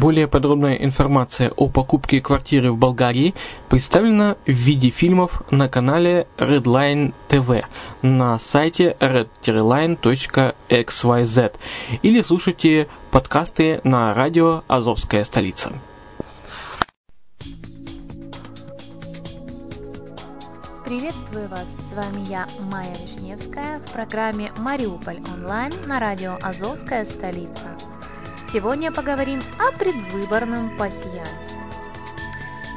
Более подробная информация о покупке квартиры в Болгарии представлена в виде фильмов на канале Redline TV на сайте redline.xyz или слушайте подкасты на радио «Азовская столица». Приветствую вас! С вами я, Майя Вишневская, в программе «Мариуполь онлайн» на радио «Азовская столица». Сегодня поговорим о предвыборном пассиансе.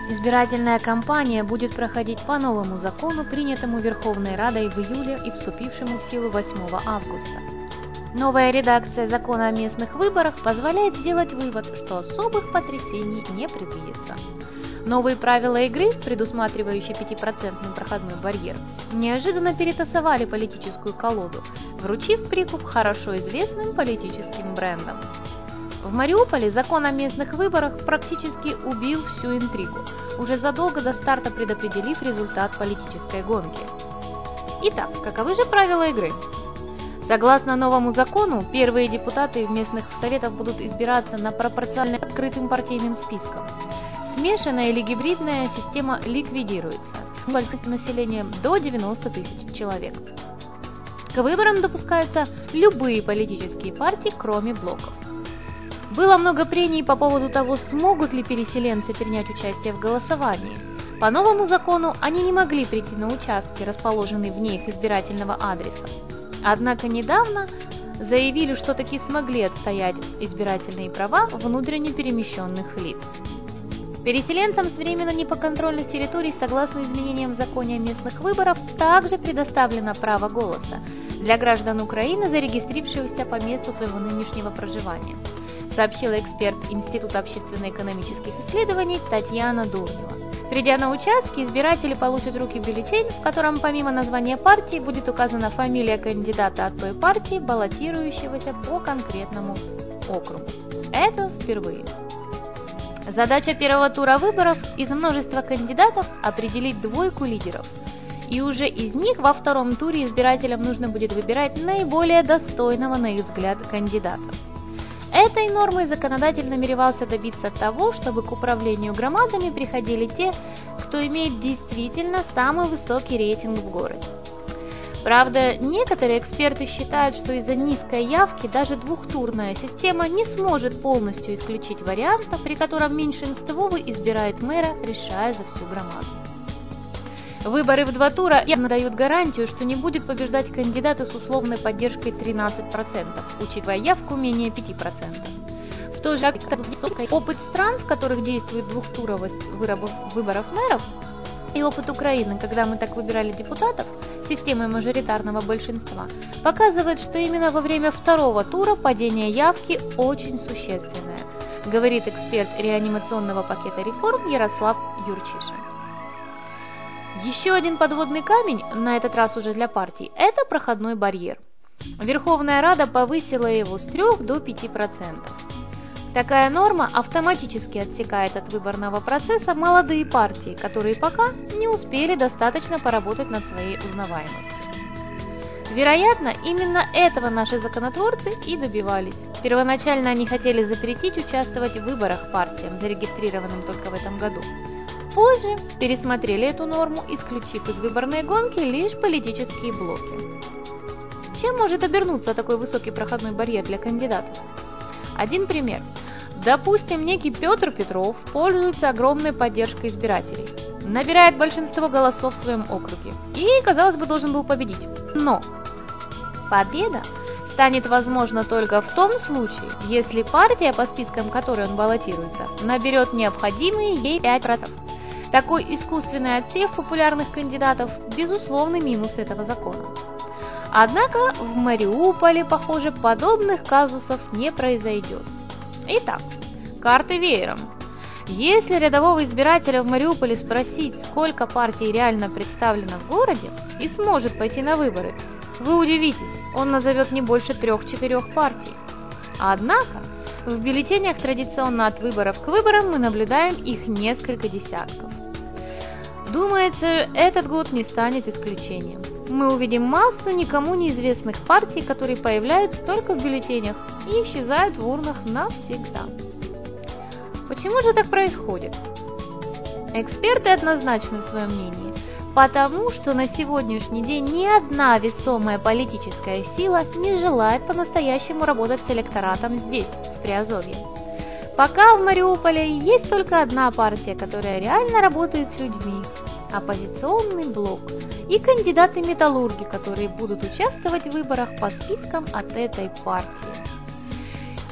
Избирательная кампания будет проходить по новому закону, принятому Верховной Радой в июле и вступившему в силу 8 августа. Новая редакция закона о местных выборах позволяет сделать вывод, что особых потрясений не предвидится. Новые правила игры, предусматривающие 5% проходной барьер, неожиданно перетасовали политическую колоду, вручив прикуп хорошо известным политическим брендам. В Мариуполе закон о местных выборах практически убил всю интригу, уже задолго до старта предопределив результат политической гонки. Итак, каковы же правила игры? Согласно новому закону, первые депутаты в местных советах будут избираться на пропорционально открытым партийным списком. Смешанная или гибридная система ликвидируется. Количество населения до 90 тысяч человек. К выборам допускаются любые политические партии, кроме блоков. Было много прений по поводу того, смогут ли переселенцы принять участие в голосовании. По новому закону они не могли прийти на участки, расположенные вне их избирательного адреса. Однако недавно заявили, что таки смогли отстоять избирательные права внутренне перемещенных лиц. Переселенцам с временно непоконтрольных территорий, согласно изменениям в законе о местных выборах, также предоставлено право голоса для граждан Украины, зарегистрировавшихся по месту своего нынешнего проживания сообщила эксперт Института общественно-экономических исследований Татьяна Дурнева. Придя на участки, избиратели получат в руки бюллетень, в котором помимо названия партии будет указана фамилия кандидата от той партии, баллотирующегося по конкретному округу. Это впервые. Задача первого тура выборов из множества кандидатов определить двойку лидеров. И уже из них во втором туре избирателям нужно будет выбирать наиболее достойного на их взгляд кандидата. Этой нормой законодатель намеревался добиться того, чтобы к управлению громадами приходили те, кто имеет действительно самый высокий рейтинг в городе. Правда, некоторые эксперты считают, что из-за низкой явки даже двухтурная система не сможет полностью исключить варианта, при котором меньшинствовый избирает мэра, решая за всю громаду. Выборы в два тура явно дают гарантию, что не будет побеждать кандидаты с условной поддержкой 13%, учитывая явку менее 5%. В той же опыт стран, в которых действует двухтуровость выборов мэров, и опыт Украины, когда мы так выбирали депутатов, системой мажоритарного большинства, показывает, что именно во время второго тура падение явки очень существенное, говорит эксперт реанимационного пакета реформ Ярослав Юрчишин. Еще один подводный камень, на этот раз уже для партий, это проходной барьер. Верховная Рада повысила его с 3 до 5%. Такая норма автоматически отсекает от выборного процесса молодые партии, которые пока не успели достаточно поработать над своей узнаваемостью. Вероятно, именно этого наши законотворцы и добивались. Первоначально они хотели запретить участвовать в выборах партиям, зарегистрированным только в этом году. Позже пересмотрели эту норму, исключив из выборной гонки лишь политические блоки. Чем может обернуться такой высокий проходной барьер для кандидатов? Один пример. Допустим, некий Петр Петров пользуется огромной поддержкой избирателей, набирает большинство голосов в своем округе и, казалось бы, должен был победить. Но победа станет возможна только в том случае, если партия, по спискам которой он баллотируется, наберет необходимые ей 5%. Такой искусственный отсев популярных кандидатов – безусловный минус этого закона. Однако в Мариуполе, похоже, подобных казусов не произойдет. Итак, карты веером. Если рядового избирателя в Мариуполе спросить, сколько партий реально представлено в городе и сможет пойти на выборы, вы удивитесь, он назовет не больше трех-четырех партий. Однако, в бюллетенях традиционно от выборов к выборам мы наблюдаем их несколько десятков. Думается, этот год не станет исключением. Мы увидим массу никому неизвестных партий, которые появляются только в бюллетенях и исчезают в урнах навсегда. Почему же так происходит? Эксперты однозначны в своем мнении, потому что на сегодняшний день ни одна весомая политическая сила не желает по-настоящему работать с электоратом здесь, в Приазовье. Пока в Мариуполе есть только одна партия, которая реально работает с людьми – оппозиционный блок и кандидаты-металлурги, которые будут участвовать в выборах по спискам от этой партии.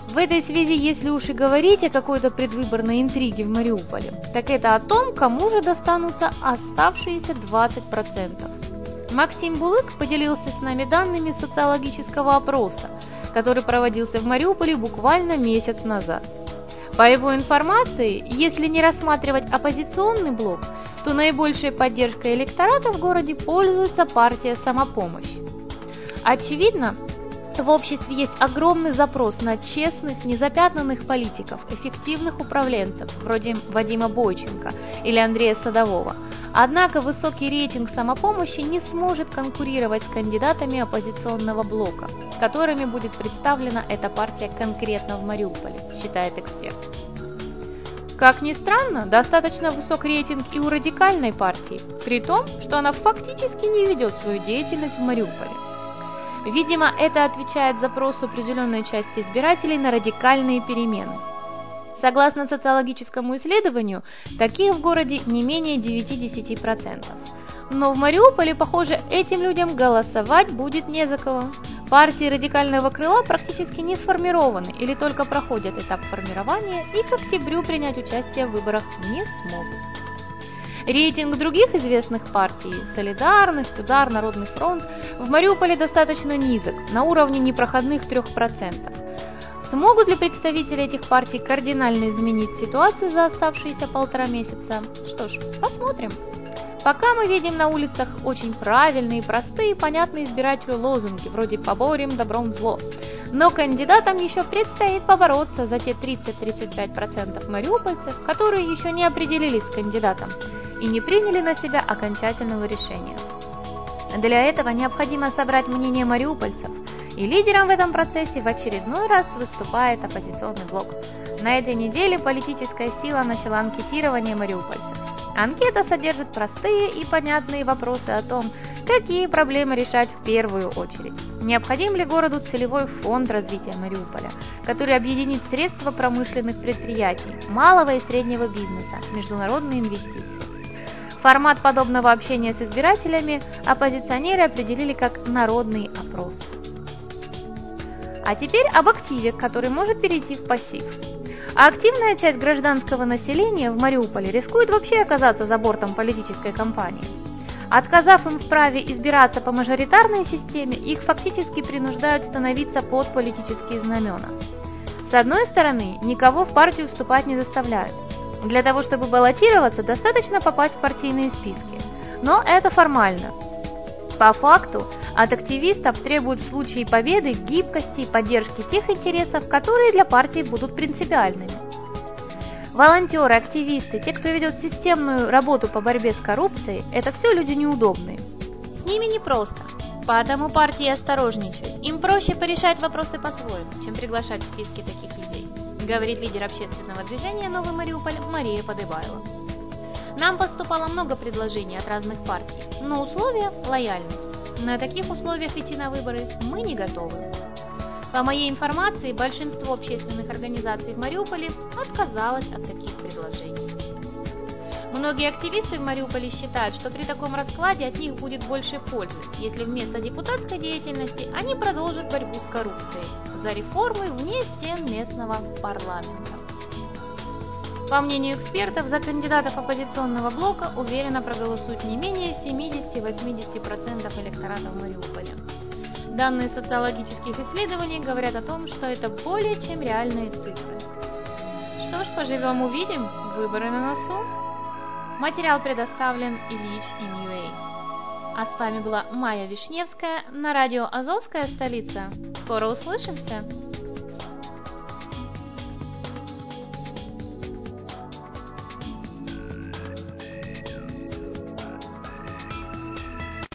В этой связи, если уж и говорить о какой-то предвыборной интриге в Мариуполе, так это о том, кому же достанутся оставшиеся 20%. Максим Булык поделился с нами данными социологического опроса, который проводился в Мариуполе буквально месяц назад. По его информации, если не рассматривать оппозиционный блок, то наибольшей поддержкой электората в городе пользуется партия «Самопомощь». Очевидно, в обществе есть огромный запрос на честных, незапятнанных политиков, эффективных управленцев, вроде Вадима Бойченко или Андрея Садового. Однако высокий рейтинг самопомощи не сможет конкурировать с кандидатами оппозиционного блока, которыми будет представлена эта партия конкретно в Мариуполе, считает эксперт. Как ни странно, достаточно высок рейтинг и у радикальной партии, при том, что она фактически не ведет свою деятельность в Мариуполе. Видимо, это отвечает запросу определенной части избирателей на радикальные перемены. Согласно социологическому исследованию, таких в городе не менее 9-10%. Но в Мариуполе, похоже, этим людям голосовать будет не за кого. Партии радикального крыла практически не сформированы или только проходят этап формирования и к октябрю принять участие в выборах не смогут. Рейтинг других известных партий – «Солидарность», «Удар», «Народный фронт» – в Мариуполе достаточно низок, на уровне непроходных 3%. Смогут ли представители этих партий кардинально изменить ситуацию за оставшиеся полтора месяца? Что ж, посмотрим. Пока мы видим на улицах очень правильные, простые, понятные избирателю лозунги, вроде «поборем добром зло». Но кандидатам еще предстоит побороться за те 30-35% мариупольцев, которые еще не определились с кандидатом и не приняли на себя окончательного решения. Для этого необходимо собрать мнение мариупольцев И лидером в этом процессе в очередной раз выступает оппозиционный блок. На этой неделе политическая сила начала анкетирование мариупольцев. Анкета содержит простые и понятные вопросы о том, какие проблемы решать в первую очередь. Необходим ли городу целевой фонд развития Мариуполя, который объединит средства промышленных предприятий, малого и среднего бизнеса, международные инвестиции. Формат подобного общения с избирателями оппозиционеры определили как народный опрос. А теперь об активе, который может перейти в пассив. А активная часть гражданского населения в Мариуполе рискует вообще оказаться за бортом политической кампании. Отказав им в праве избираться по мажоритарной системе, их фактически принуждают становиться под политические знамена. С одной стороны, никого в партию вступать не заставляют. Для того, чтобы баллотироваться, достаточно попасть в партийные списки. Но это формально. По факту, от активистов требуют в случае победы гибкости и поддержки тех интересов, которые для партии будут принципиальными. Волонтеры, активисты, те, кто ведет системную работу по борьбе с коррупцией, это все люди неудобные. С ними непросто, поэтому партии осторожничают. Им проще порешать вопросы по-своему, чем приглашать в списки таких людей, говорит лидер общественного движения «Новый Мариуполь» Мария Подыбайло. Нам поступало много предложений от разных партий, но условия – лояльность. На таких условиях идти на выборы мы не готовы. По моей информации, большинство общественных организаций в Мариуполе отказалось от таких предложений. Многие активисты в Мариуполе считают, что при таком раскладе от них будет больше пользы, если вместо депутатской деятельности они продолжат борьбу с коррупцией за реформы вне стен местного парламента. По мнению экспертов, за кандидатов оппозиционного блока уверенно проголосуют не менее 70-80% электората в Мариуполе. Данные социологических исследований говорят о том, что это более чем реальные цифры. Что ж, поживем увидим, выборы на носу. Материал предоставлен Ильич и Ньюэй. А с вами была Майя Вишневская на радио «Азовская столица». Скоро услышимся!